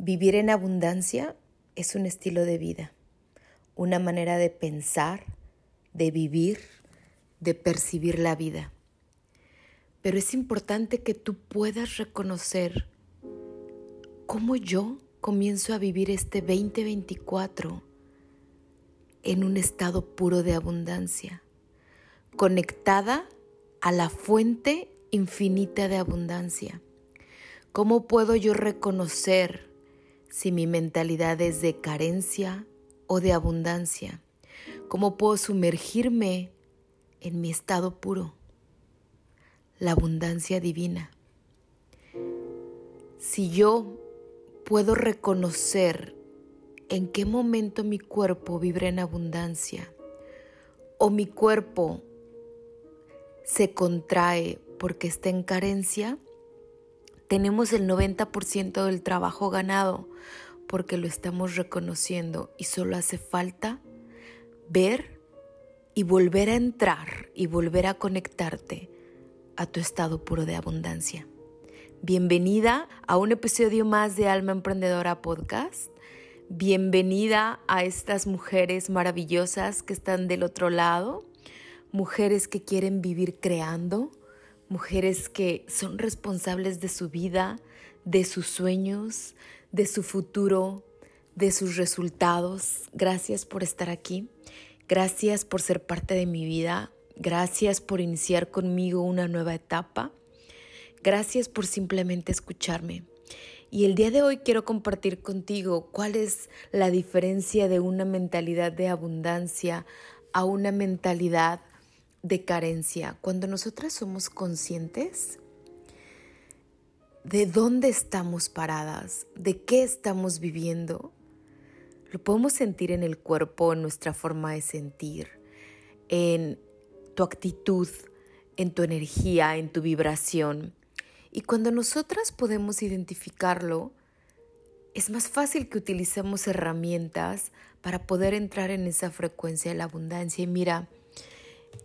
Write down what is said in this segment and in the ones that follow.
Vivir en abundancia es un estilo de vida, una manera de pensar, de vivir, de percibir la vida. Pero es importante que tú puedas reconocer cómo yo comienzo a vivir este 2024 en un estado puro de abundancia, conectada a la fuente infinita de abundancia. ¿Cómo puedo yo reconocer si mi mentalidad es de carencia o de abundancia? ¿Cómo puedo sumergirme en mi estado puro? La abundancia divina. Si yo puedo reconocer en qué momento mi cuerpo vibra en abundancia o mi cuerpo se contrae porque está en carencia, tenemos el 90% del trabajo ganado porque lo estamos reconociendo y solo hace falta ver y volver a entrar y volver a conectarte a tu estado puro de abundancia. Bienvenida a un episodio más de Alma Emprendedora Podcast. Bienvenida a estas mujeres maravillosas que están del otro lado, mujeres que quieren vivir creando, mujeres que son responsables de su vida, de sus sueños, de su futuro, de sus resultados. Gracias por estar aquí. Gracias por ser parte de mi vida. Gracias por iniciar conmigo una nueva etapa. Gracias por simplemente escucharme. Y el día de hoy quiero compartir contigo cuál es la diferencia de una mentalidad de abundancia a una mentalidad de carencia, cuando nosotras somos conscientes de dónde estamos paradas, de qué estamos viviendo, lo podemos sentir en el cuerpo, en nuestra forma de sentir, en tu actitud, en tu energía, en tu vibración. Y cuando nosotras podemos identificarlo, es más fácil que utilicemos herramientas para poder entrar en esa frecuencia de la abundancia. Y mira,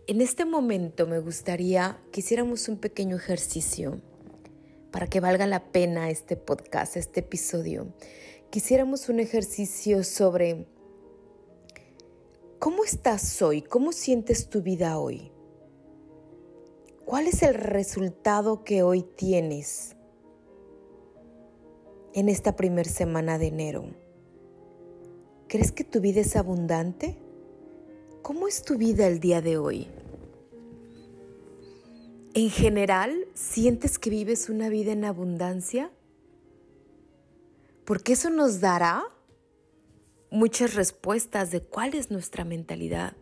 en este momento me gustaría que hiciéramos un pequeño ejercicio para que valga la pena este podcast, este episodio. Quisiéramos un ejercicio sobre cómo estás hoy, cómo sientes tu vida hoy. ¿Cuál es el resultado que hoy tienes en esta primera semana de enero? ¿Crees que tu vida es abundante? ¿Cómo es tu vida el día de hoy? ¿En general sientes que vives una vida en abundancia? Porque eso nos dará muchas respuestas de cuál es nuestra mentalidad.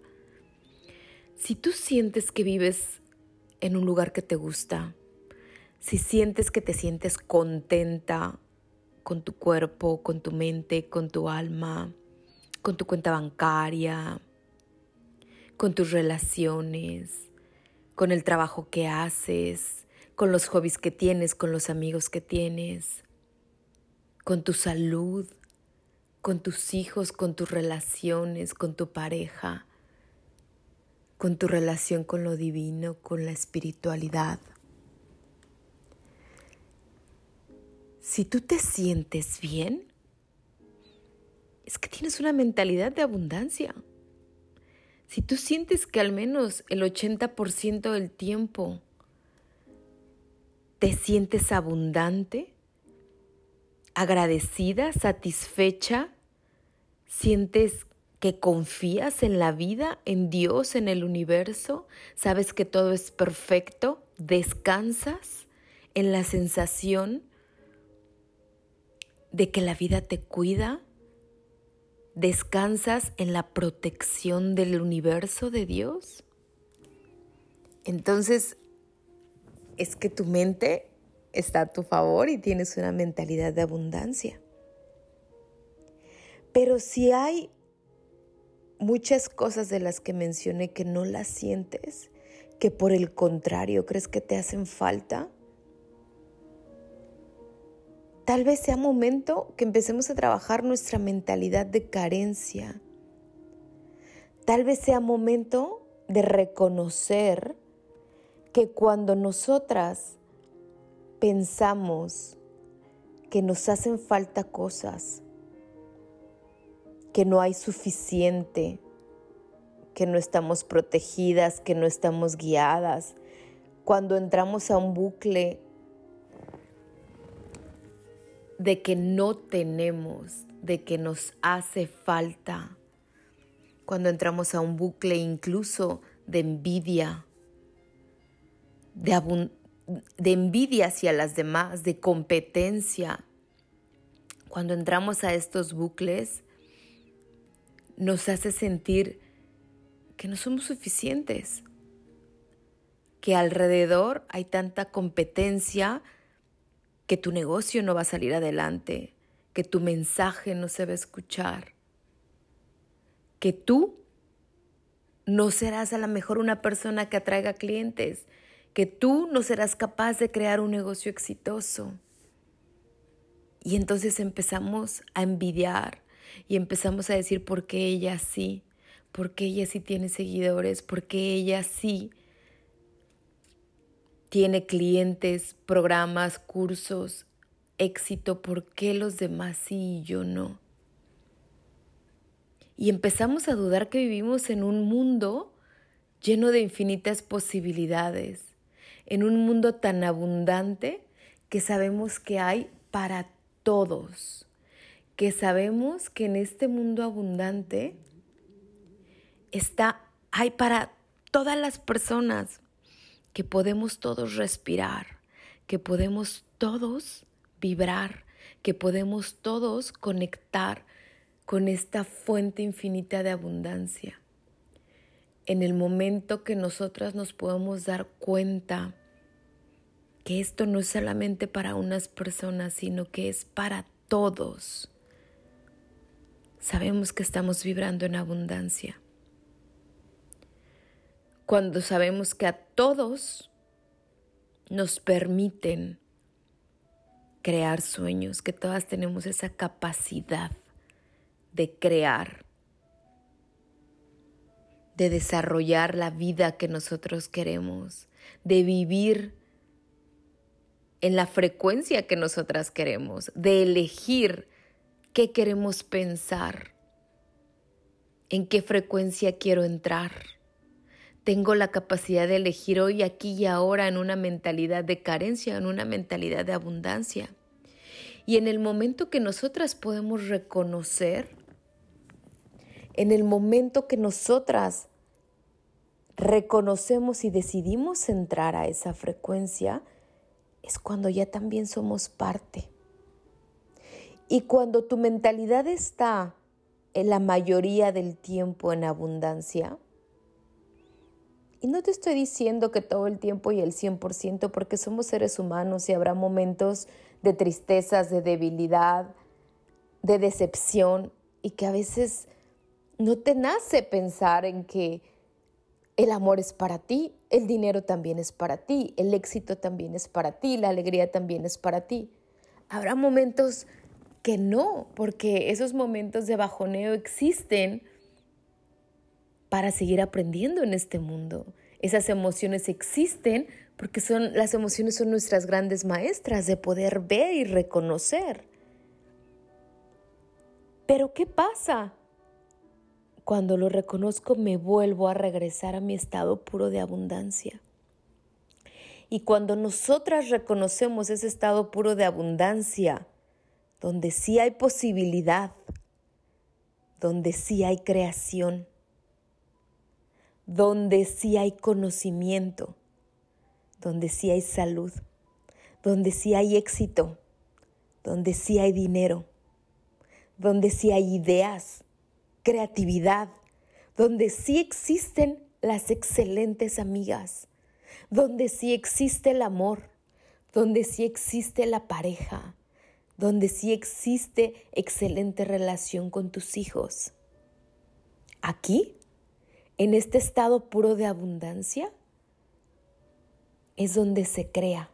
Si tú sientes que vives en un lugar que te gusta, si sientes que te sientes contenta con tu cuerpo, con tu mente, con tu alma, con tu cuenta bancaria, con tus relaciones, con el trabajo que haces, con los hobbies que tienes, con los amigos que tienes, con tu salud, con tus hijos, con tus relaciones, con tu pareja, con tu relación con lo divino, con la espiritualidad. Si tú te sientes bien, es que tienes una mentalidad de abundancia. Si tú sientes que al menos el 80% del tiempo te sientes abundante, agradecida, satisfecha, sientes que confías en la vida, en Dios, en el universo, sabes que todo es perfecto, descansas en la sensación de que la vida te cuida, ¿Descansas en la protección del universo de Dios? Entonces, es que tu mente está a tu favor y tienes una mentalidad de abundancia. Pero si hay muchas cosas de las que mencioné que no las sientes, que por el contrario crees que te hacen falta, Tal vez sea momento que empecemos a trabajar nuestra mentalidad de carencia. Tal vez sea momento de reconocer que cuando nosotras pensamos que nos hacen falta cosas, que no hay suficiente, que no estamos protegidas, que no estamos guiadas. Cuando entramos a un bucle de que no tenemos, de que nos hace falta, cuando entramos a un bucle incluso de envidia, de, envidia hacia las demás, de competencia. Cuando entramos a estos bucles, nos hace sentir que no somos suficientes, que alrededor hay tanta competencia que tu negocio no va a salir adelante, que tu mensaje no se va a escuchar, que tú no serás a lo mejor una persona que atraiga clientes, que tú no serás capaz de crear un negocio exitoso. Y entonces empezamos a envidiar y empezamos a decir por qué ella sí, por qué ella sí tiene seguidores, por qué ella sí tiene clientes, programas, cursos, éxito, por qué los demás sí y yo no. Y empezamos a dudar que vivimos en un mundo lleno de infinitas posibilidades, en un mundo tan abundante que sabemos que hay para todos, que sabemos que en este mundo abundante está hay para todas las personas, que podemos todos respirar, que podemos todos vibrar, que podemos todos conectar con esta fuente infinita de abundancia. En el momento que nosotras nos podemos dar cuenta que esto no es solamente para unas personas, sino que es para todos, sabemos que estamos vibrando en abundancia. Cuando sabemos que a todos nos permiten crear sueños, que todas tenemos esa capacidad de crear, de desarrollar la vida que nosotros queremos, de vivir en la frecuencia que nosotras queremos, de elegir qué queremos pensar, en qué frecuencia quiero entrar. Tengo la capacidad de elegir hoy, aquí y ahora en una mentalidad de carencia, en una mentalidad de abundancia. Y en el momento que nosotras podemos reconocer, en el momento que nosotras reconocemos y decidimos entrar a esa frecuencia, es cuando ya también somos parte. Y cuando tu mentalidad está en la mayoría del tiempo en abundancia, y no te estoy diciendo que todo el tiempo y el 100%, porque somos seres humanos y habrá momentos de tristezas, de debilidad, de decepción, y que a veces no te nace pensar en que el amor es para ti, el dinero también es para ti, el éxito también es para ti, la alegría también es para ti. Habrá momentos que no, porque esos momentos de bajoneo existen para seguir aprendiendo en este mundo. Esas emociones existen porque son las emociones son nuestras grandes maestras de poder ver y reconocer. Pero ¿qué pasa? Cuando lo reconozco me vuelvo a regresar a mi estado puro de abundancia. Y cuando nosotras reconocemos ese estado puro de abundancia, donde sí hay posibilidad, donde sí hay creación, donde sí hay conocimiento, donde sí hay salud, donde sí hay éxito, donde sí hay dinero, donde sí hay ideas, creatividad, donde sí existen las excelentes amigas, donde sí existe el amor, donde sí existe la pareja, donde sí existe excelente relación con tus hijos. Aquí, en este estado puro de abundancia, es donde se crea.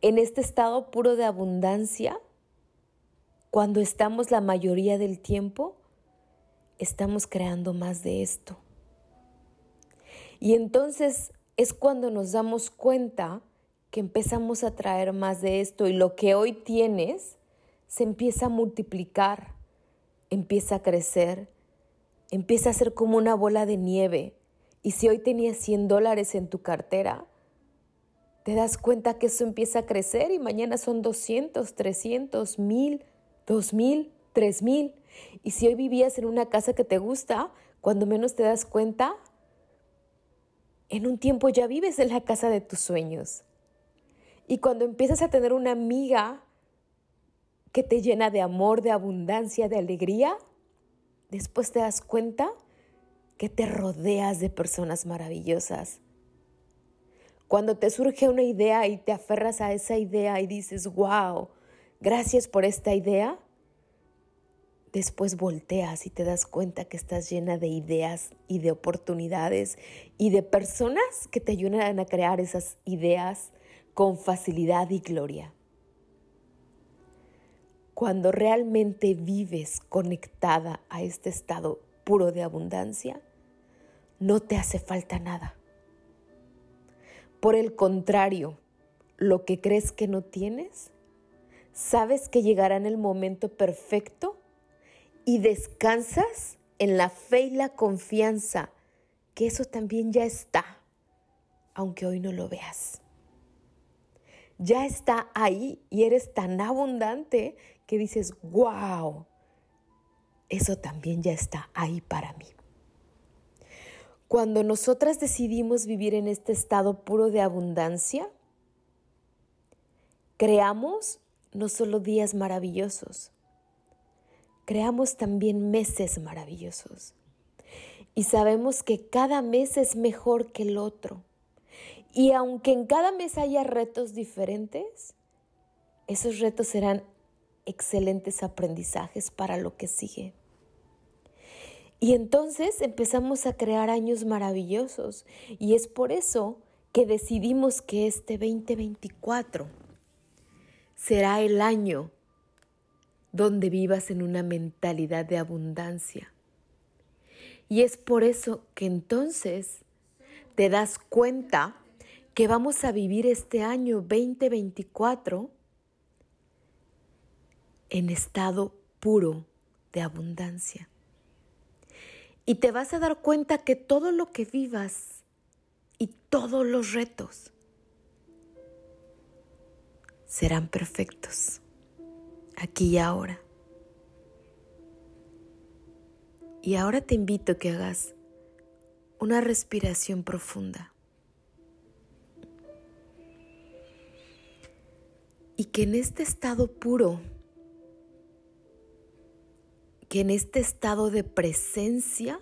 En este estado puro de abundancia, cuando estamos la mayoría del tiempo, estamos creando más de esto. Y entonces es cuando nos damos cuenta que empezamos a traer más de esto y lo que hoy tienes se empieza a multiplicar, empieza a crecer, empieza a ser como una bola de nieve. Y si hoy tenías 100 dólares en tu cartera, te das cuenta que eso empieza a crecer y mañana son 200, 300, 1000, 2000, 3000. Y si hoy vivías en una casa que te gusta, cuando menos te das cuenta, en un tiempo ya vives en la casa de tus sueños. Y cuando empiezas a tener una amiga que te llena de amor, de abundancia, de alegría, después te das cuenta que te rodeas de personas maravillosas. Cuando te surge una idea y te aferras a esa idea y dices, wow, gracias por esta idea, después volteas y te das cuenta que estás llena de ideas y de oportunidades y de personas que te ayudan a crear esas ideas con facilidad y gloria. Cuando realmente vives conectada a este estado puro de abundancia, no te hace falta nada. Por el contrario, lo que crees que no tienes, sabes que llegará en el momento perfecto y descansas en la fe y la confianza que eso también ya está, aunque hoy no lo veas ya está ahí y eres tan abundante que dices, wow, eso también ya está ahí para mí. Cuando nosotras decidimos vivir en este estado puro de abundancia, creamos no solo días maravillosos, creamos también meses maravillosos. Y sabemos que cada mes es mejor que el otro. Y aunque en cada mes haya retos diferentes, esos retos serán excelentes aprendizajes para lo que sigue. Y entonces empezamos a crear años maravillosos y es por eso que decidimos que este 2024 será el año donde vivas en una mentalidad de abundancia. Y es por eso que entonces te das cuenta que vamos a vivir este año 2024 en estado puro de abundancia. Y te vas a dar cuenta que todo lo que vivas y todos los retos serán perfectos, aquí y ahora. Y ahora te invito a que hagas una respiración profunda. Y que en este estado puro, que en este estado de presencia,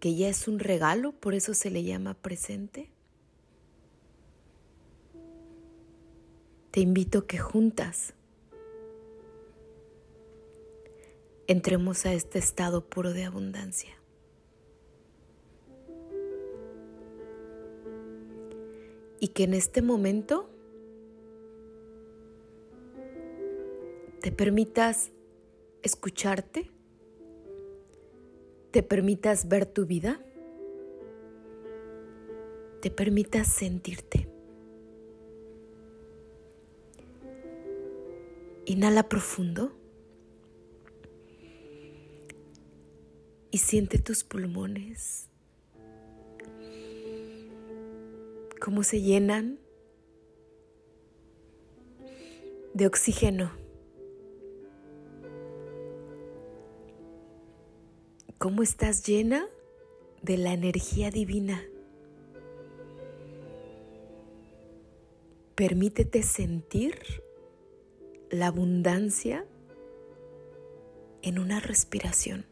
que ya es un regalo, por eso se le llama presente, te invito que juntas entremos a este estado puro de abundancia. y que en este momento te permitas escucharte, te permitas ver tu vida, te permitas sentirte. Inhala profundo y siente tus pulmones cómo se llenan de oxígeno. Cómo estás llena de la energía divina. Permítete sentir la abundancia en una respiración.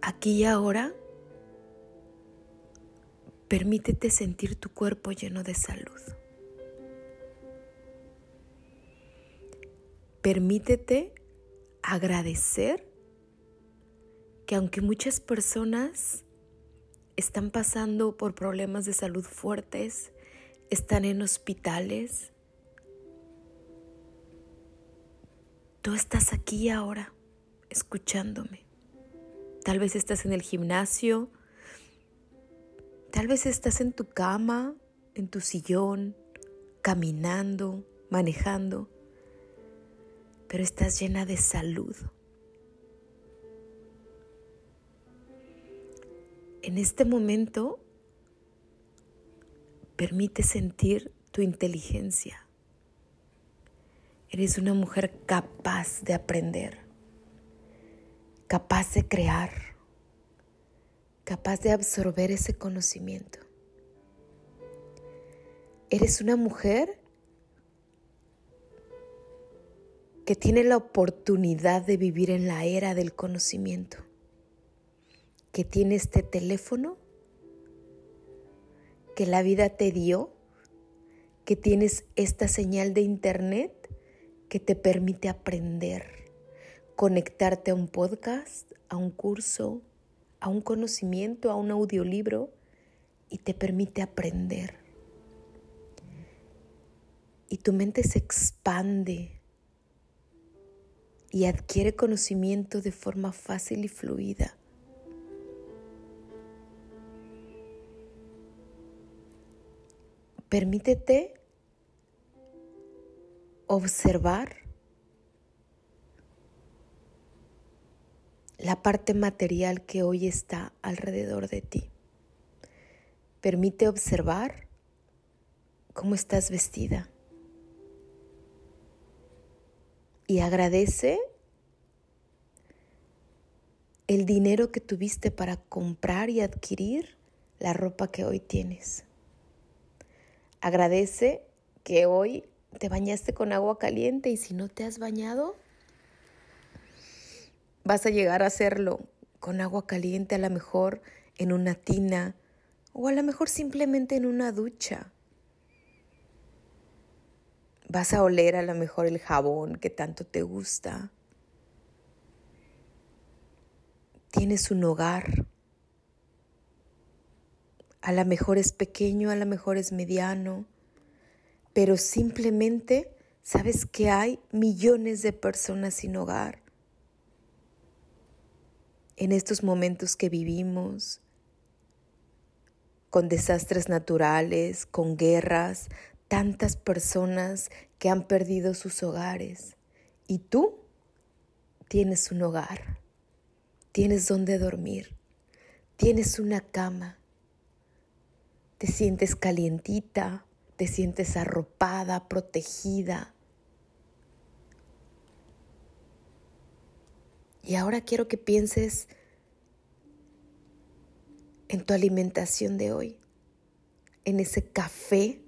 Aquí y ahora Permítete sentir tu cuerpo lleno de salud. Permítete agradecer que aunque muchas personas están pasando por problemas de salud fuertes, están en hospitales, tú estás aquí ahora escuchándome. Tal vez estás en el gimnasio, Tal vez estás en tu cama, en tu sillón, caminando, manejando, pero estás llena de salud. En este momento, permite sentir tu inteligencia. Eres una mujer capaz de aprender, capaz de crear, capaz de absorber ese conocimiento. Eres una mujer que tiene la oportunidad de vivir en la era del conocimiento, que tiene este teléfono que la vida te dio, que tienes esta señal de internet que te permite aprender, conectarte a un podcast, a un curso, a un conocimiento, a un audiolibro y te permite aprender. Y tu mente se expande y adquiere conocimiento de forma fácil y fluida. Permítete observar la parte material que hoy está alrededor de ti. Permite observar cómo estás vestida. Y agradece el dinero que tuviste para comprar y adquirir la ropa que hoy tienes. Agradece que hoy te bañaste con agua caliente y si no te has bañado, vas a llegar a hacerlo con agua caliente, a lo mejor en una tina o a lo mejor simplemente en una ducha. Vas a oler a lo mejor el jabón que tanto te gusta. Tienes un hogar a lo mejor es pequeño, a lo mejor es mediano, pero simplemente sabes que hay millones de personas sin hogar. En estos momentos que vivimos, con desastres naturales, con guerras, tantas personas que han perdido sus hogares. Y tú tienes un hogar, tienes donde dormir, tienes una cama te sientes calientita, te sientes arropada, protegida. Y ahora quiero que pienses en tu alimentación de hoy, en ese café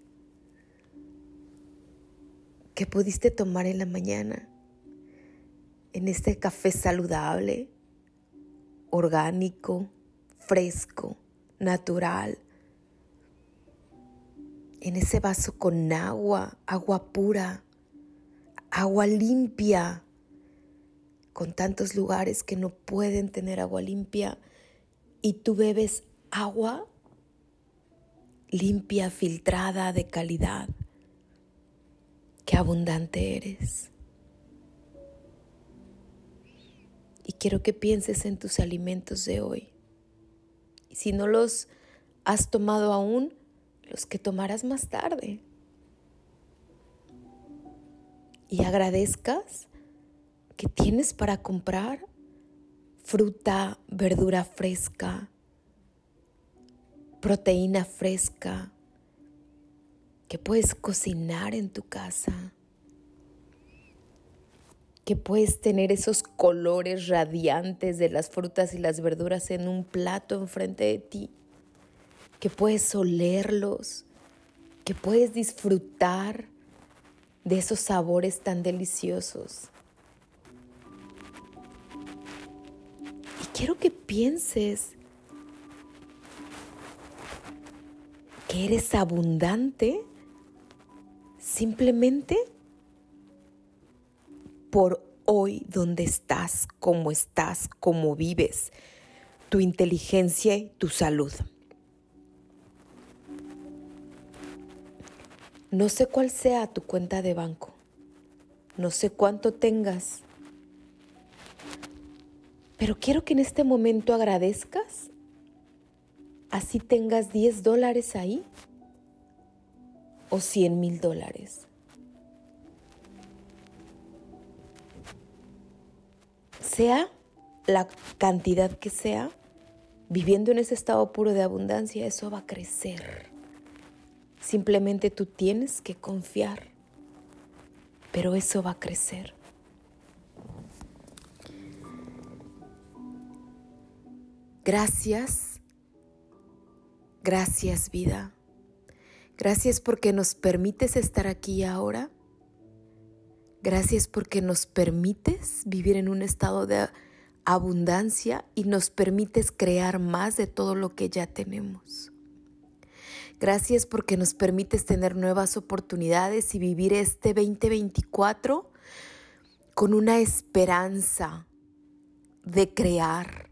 que pudiste tomar en la mañana, en este café saludable, orgánico, fresco, natural, en ese vaso con agua, agua pura, agua limpia, con tantos lugares que no pueden tener agua limpia y tú bebes agua limpia, filtrada, de calidad. Qué abundante eres. Y quiero que pienses en tus alimentos de hoy. Y si no los has tomado aún, los que tomarás más tarde. Y agradezcas que tienes para comprar fruta, verdura fresca, proteína fresca, que puedes cocinar en tu casa, que puedes tener esos colores radiantes de las frutas y las verduras en un plato enfrente de ti que puedes olerlos, que puedes disfrutar de esos sabores tan deliciosos. Y quiero que pienses que eres abundante simplemente por hoy donde estás, cómo estás, cómo vives, tu inteligencia y tu salud. No sé cuál sea tu cuenta de banco. No sé cuánto tengas. Pero quiero que en este momento agradezcas así tengas 10 dólares ahí o 100 mil dólares. Sea la cantidad que sea, viviendo en ese estado puro de abundancia, eso va a crecer. Simplemente tú tienes que confiar, pero eso va a crecer. Gracias, gracias vida. Gracias porque nos permites estar aquí ahora. Gracias porque nos permites vivir en un estado de abundancia y nos permites crear más de todo lo que ya tenemos. Gracias porque nos permites tener nuevas oportunidades y vivir este 2024 con una esperanza de crear,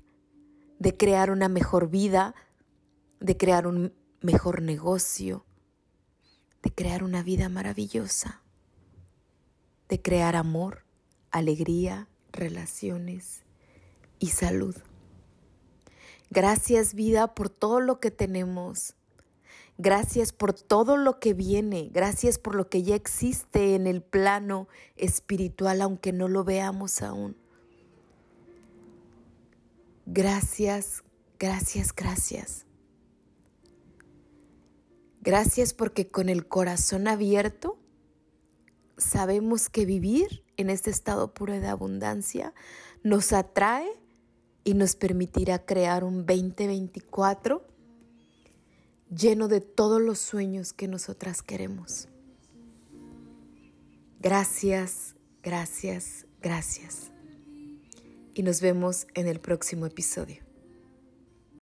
de crear una mejor vida, de crear un mejor negocio, de crear una vida maravillosa, de crear amor, alegría, relaciones y salud. Gracias vida por todo lo que tenemos. Gracias por todo lo que viene. Gracias por lo que ya existe en el plano espiritual, aunque no lo veamos aún. Gracias, gracias, gracias. Gracias porque con el corazón abierto sabemos que vivir en este estado puro de abundancia nos atrae y nos permitirá crear un 2024 lleno de todos los sueños que nosotras queremos. Gracias, gracias, gracias. Y nos vemos en el próximo episodio.